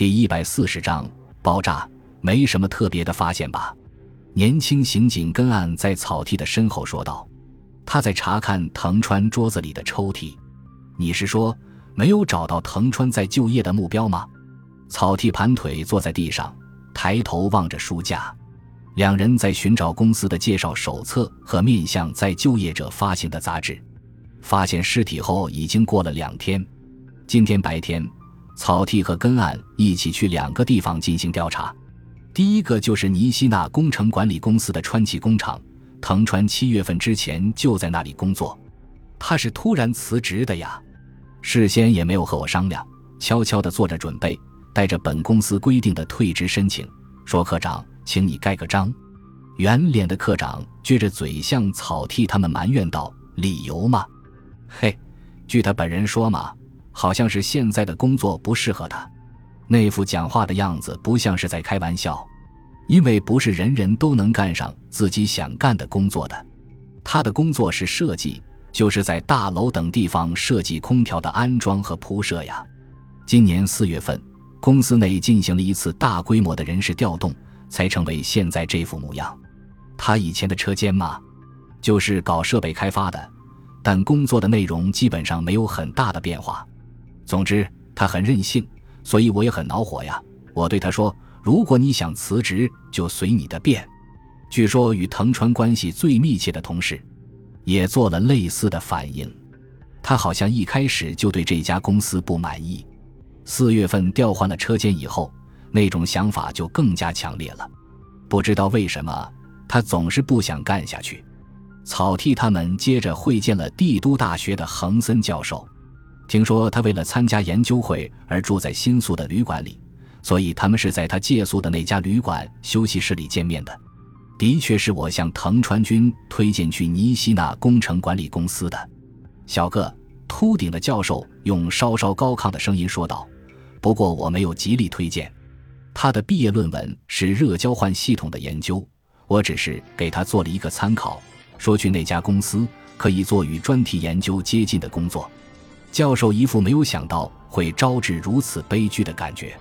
第一百四十章爆炸，没什么特别的发现吧？年轻刑警根岸在草剃的身后说道。他在查看藤川桌子里的抽屉。你是说没有找到藤川在就业的目标吗？草剃盘腿坐在地上，抬头望着书架。两人在寻找公司的介绍手册和面向在就业者发行的杂志。发现尸体后已经过了两天。今天白天。草剃和根岸一起去两个地方进行调查，第一个就是尼西纳工程管理公司的川崎工厂。藤川七月份之前就在那里工作，他是突然辞职的呀，事先也没有和我商量，悄悄地做着准备，带着本公司规定的退职申请，说：“科长，请你盖个章。”圆脸的科长撅着嘴向草剃他们埋怨道：“理由嘛？嘿，据他本人说嘛。”好像是现在的工作不适合他，那副讲话的样子不像是在开玩笑，因为不是人人都能干上自己想干的工作的。他的工作是设计，就是在大楼等地方设计空调的安装和铺设呀。今年四月份，公司内进行了一次大规模的人事调动，才成为现在这副模样。他以前的车间嘛，就是搞设备开发的，但工作的内容基本上没有很大的变化。总之，他很任性，所以我也很恼火呀。我对他说：“如果你想辞职，就随你的便。”据说与藤川关系最密切的同事，也做了类似的反应。他好像一开始就对这家公司不满意。四月份调换了车间以后，那种想法就更加强烈了。不知道为什么，他总是不想干下去。草剃他们接着会见了帝都大学的恒森教授。听说他为了参加研究会而住在新宿的旅馆里，所以他们是在他借宿的那家旅馆休息室里见面的。的确是我向藤川君推荐去尼西纳工程管理公司的。小个秃顶的教授用稍稍高亢的声音说道：“不过我没有极力推荐。他的毕业论文是热交换系统的研究，我只是给他做了一个参考，说去那家公司可以做与专题研究接近的工作。”教授一副没有想到会招致如此悲剧的感觉。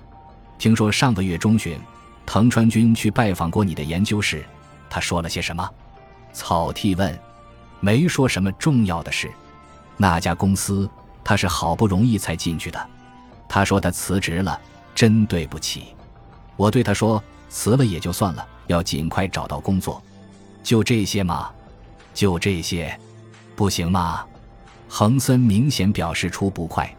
听说上个月中旬，藤川君去拜访过你的研究室，他说了些什么？草剃问。没说什么重要的事。那家公司他是好不容易才进去的。他说他辞职了，真对不起。我对他说，辞了也就算了，要尽快找到工作。就这些吗？就这些，不行吗？恒森明显表示出不快，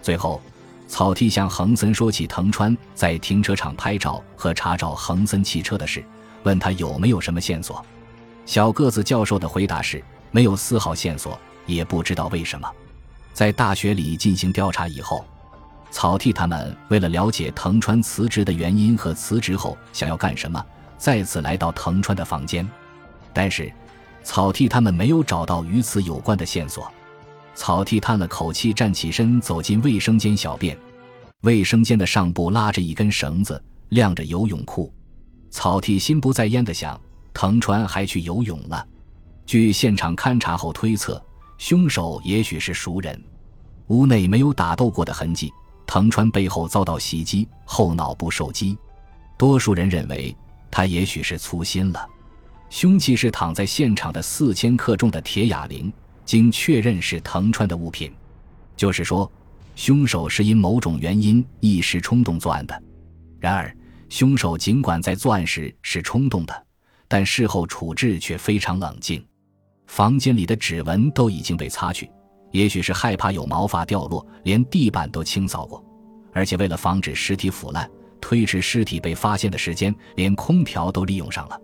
最后，草剃向恒森说起藤川在停车场拍照和查找恒森汽车的事，问他有没有什么线索。小个子教授的回答是没有丝毫线索，也不知道为什么。在大学里进行调查以后，草剃他们为了了解藤川辞职的原因和辞职后想要干什么，再次来到藤川的房间，但是，草剃他们没有找到与此有关的线索。草剃叹了口气，站起身走进卫生间小便。卫生间的上部拉着一根绳子，晾着游泳裤。草剃心不在焉地想：藤川还去游泳了。据现场勘查后推测，凶手也许是熟人。屋内没有打斗过的痕迹。藤川背后遭到袭击，后脑部受击。多数人认为他也许是粗心了。凶器是躺在现场的四千克重的铁哑铃。经确认是藤川的物品，就是说，凶手是因某种原因一时冲动作案的。然而，凶手尽管在作案时是冲动的，但事后处置却非常冷静。房间里的指纹都已经被擦去，也许是害怕有毛发掉落，连地板都清扫过。而且为了防止尸体腐烂，推迟尸体被发现的时间，连空调都利用上了。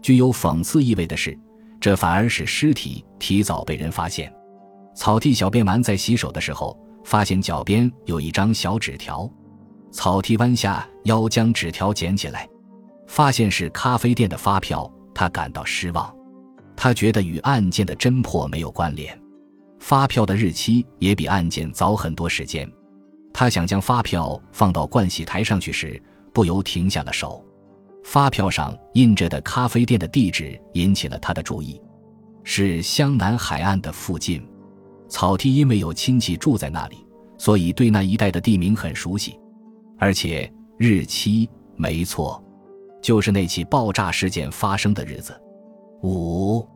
具有讽刺意味的是。这反而使尸体提早被人发现。草剃小便完，在洗手的时候，发现脚边有一张小纸条。草剃弯下腰将纸条捡起来，发现是咖啡店的发票，他感到失望。他觉得与案件的侦破没有关联，发票的日期也比案件早很多时间。他想将发票放到盥洗台上去时，不由停下了手。发票上印着的咖啡店的地址引起了他的注意，是湘南海岸的附近。草剃因为有亲戚住在那里，所以对那一带的地名很熟悉。而且日期没错，就是那起爆炸事件发生的日子。五，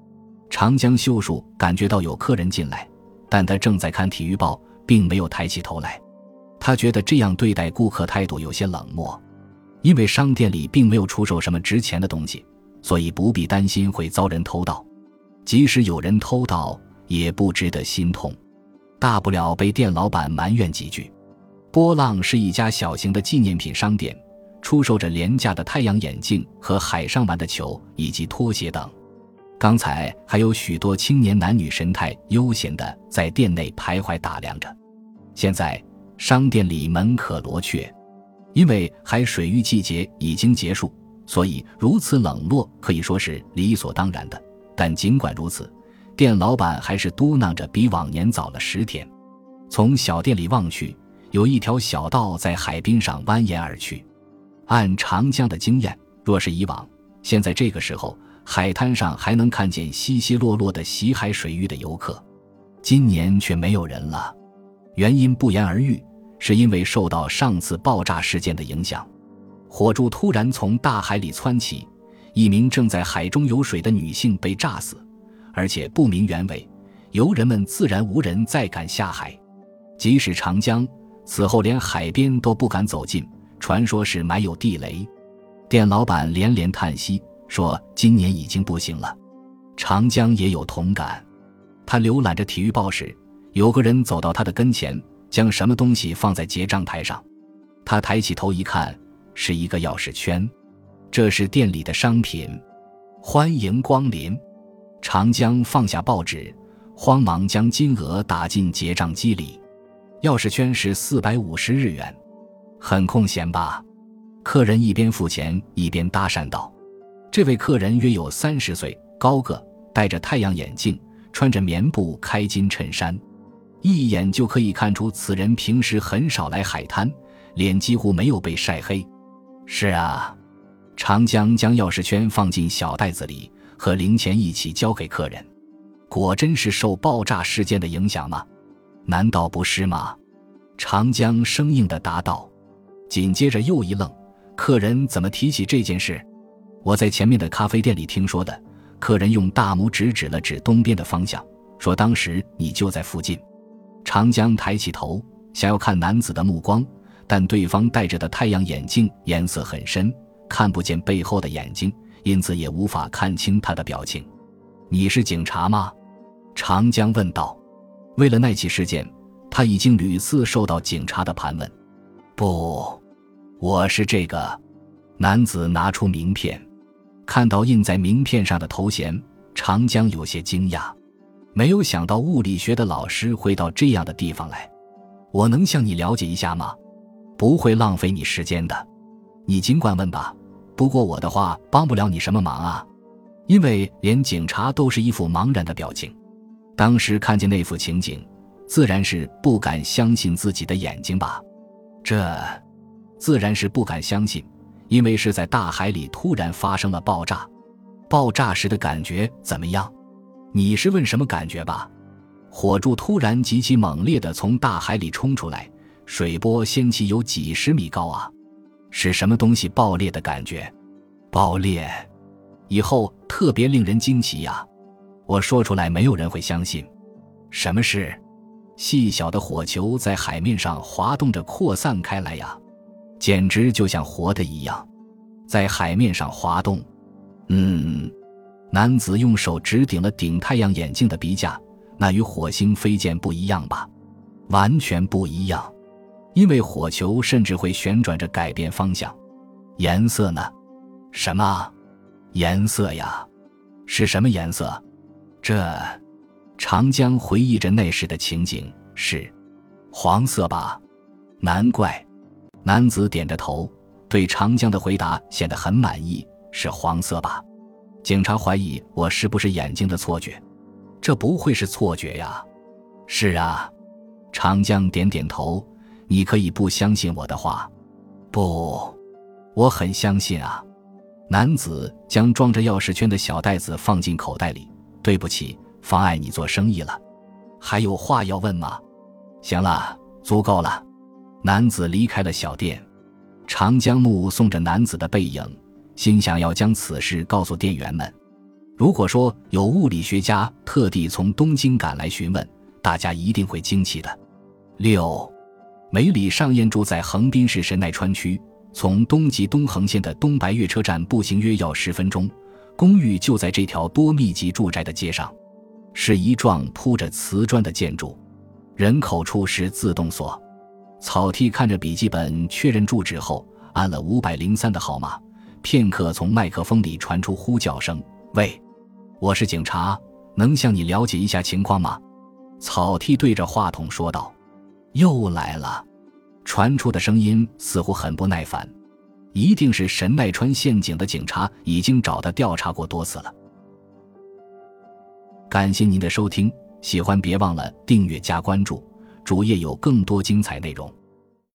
长江秀树感觉到有客人进来，但他正在看体育报，并没有抬起头来。他觉得这样对待顾客态度有些冷漠，因为商店里并没有出售什么值钱的东西，所以不必担心会遭人偷盗。即使有人偷盗，也不值得心痛，大不了被店老板埋怨几句。波浪是一家小型的纪念品商店，出售着廉价的太阳眼镜和海上玩的球以及拖鞋等。刚才还有许多青年男女神态悠闲地在店内徘徊打量着。现在商店里门可罗雀，因为海水浴季节已经结束，所以如此冷落可以说是理所当然的。但尽管如此，店老板还是嘟囔着比往年早了十天。从小店里望去。有一条小道在海滨上蜿蜒而去。按长江的经验，若是以往，现在这个时候，海滩上还能看见稀稀落落的洗海水浴的游客。今年却没有人了，原因不言而喻，是因为受到上次爆炸事件的影响，火柱突然从大海里窜起，一名正在海中游水的女性被炸死，而且不明原委，游人们自然无人再敢下海，即使长江。此后连海边都不敢走近，传说是埋有地雷。店老板连连叹息，说：“今年已经不行了。”长江也有同感。他浏览着体育报时，有个人走到他的跟前，将什么东西放在结账台上。他抬起头一看，是一个钥匙圈，这是店里的商品。欢迎光临。长江放下报纸，慌忙将金额打进结账机里。钥匙圈是四百五十日元，很空闲吧？客人一边付钱一边搭讪道：“这位客人约有三十岁，高个，戴着太阳眼镜，穿着棉布开襟衬衫，一眼就可以看出此人平时很少来海滩，脸几乎没有被晒黑。”是啊，长江将钥匙圈放进小袋子里，和零钱一起交给客人。果真是受爆炸事件的影响吗？难道不是吗？长江生硬的答道。紧接着又一愣，客人怎么提起这件事？我在前面的咖啡店里听说的。客人用大拇指指了指东边的方向，说：“当时你就在附近。”长江抬起头，想要看男子的目光，但对方戴着的太阳眼镜颜色很深，看不见背后的眼睛，因此也无法看清他的表情。“你是警察吗？”长江问道。为了那起事件，他已经屡次受到警察的盘问。不，我是这个男子拿出名片，看到印在名片上的头衔，长江有些惊讶，没有想到物理学的老师会到这样的地方来。我能向你了解一下吗？不会浪费你时间的，你尽管问吧。不过我的话帮不了你什么忙啊，因为连警察都是一副茫然的表情。当时看见那幅情景，自然是不敢相信自己的眼睛吧？这，自然是不敢相信，因为是在大海里突然发生了爆炸。爆炸时的感觉怎么样？你是问什么感觉吧？火柱突然极其猛烈地从大海里冲出来，水波掀起有几十米高啊！是什么东西爆裂的感觉？爆裂以后特别令人惊奇呀！我说出来，没有人会相信。什么事？细小的火球在海面上滑动着扩散开来呀，简直就像活的一样，在海面上滑动。嗯，男子用手指顶了顶太阳眼镜的鼻架，那与火星飞箭不一样吧？完全不一样，因为火球甚至会旋转着改变方向。颜色呢？什么颜色呀？是什么颜色？这，长江回忆着那时的情景，是黄色吧？难怪，男子点着头，对长江的回答显得很满意。是黄色吧？警察怀疑我是不是眼睛的错觉？这不会是错觉呀？是啊，长江点点头。你可以不相信我的话，不，我很相信啊。男子将装着钥匙圈的小袋子放进口袋里。对不起，妨碍你做生意了。还有话要问吗？行了，足够了。男子离开了小店。长江木送着男子的背影，心想要将此事告诉店员们。如果说有物理学家特地从东京赶来询问，大家一定会惊奇的。六，梅里尚彦住在横滨市神奈川区，从东极东横线的东白月车站步行约要十分钟，公寓就在这条多密集住宅的街上，是一幢铺着瓷砖的建筑，人口处是自动锁。草剃看着笔记本，确认住址后，按了五百零三的号码。片刻，从麦克风里传出呼叫声：“喂，我是警察，能向你了解一下情况吗？”草剃对着话筒说道：“又来了。”传出的声音似乎很不耐烦，一定是神奈川县警的警察已经找他调查过多次了。感谢您的收听，喜欢别忘了订阅加关注，主页有更多精彩内容。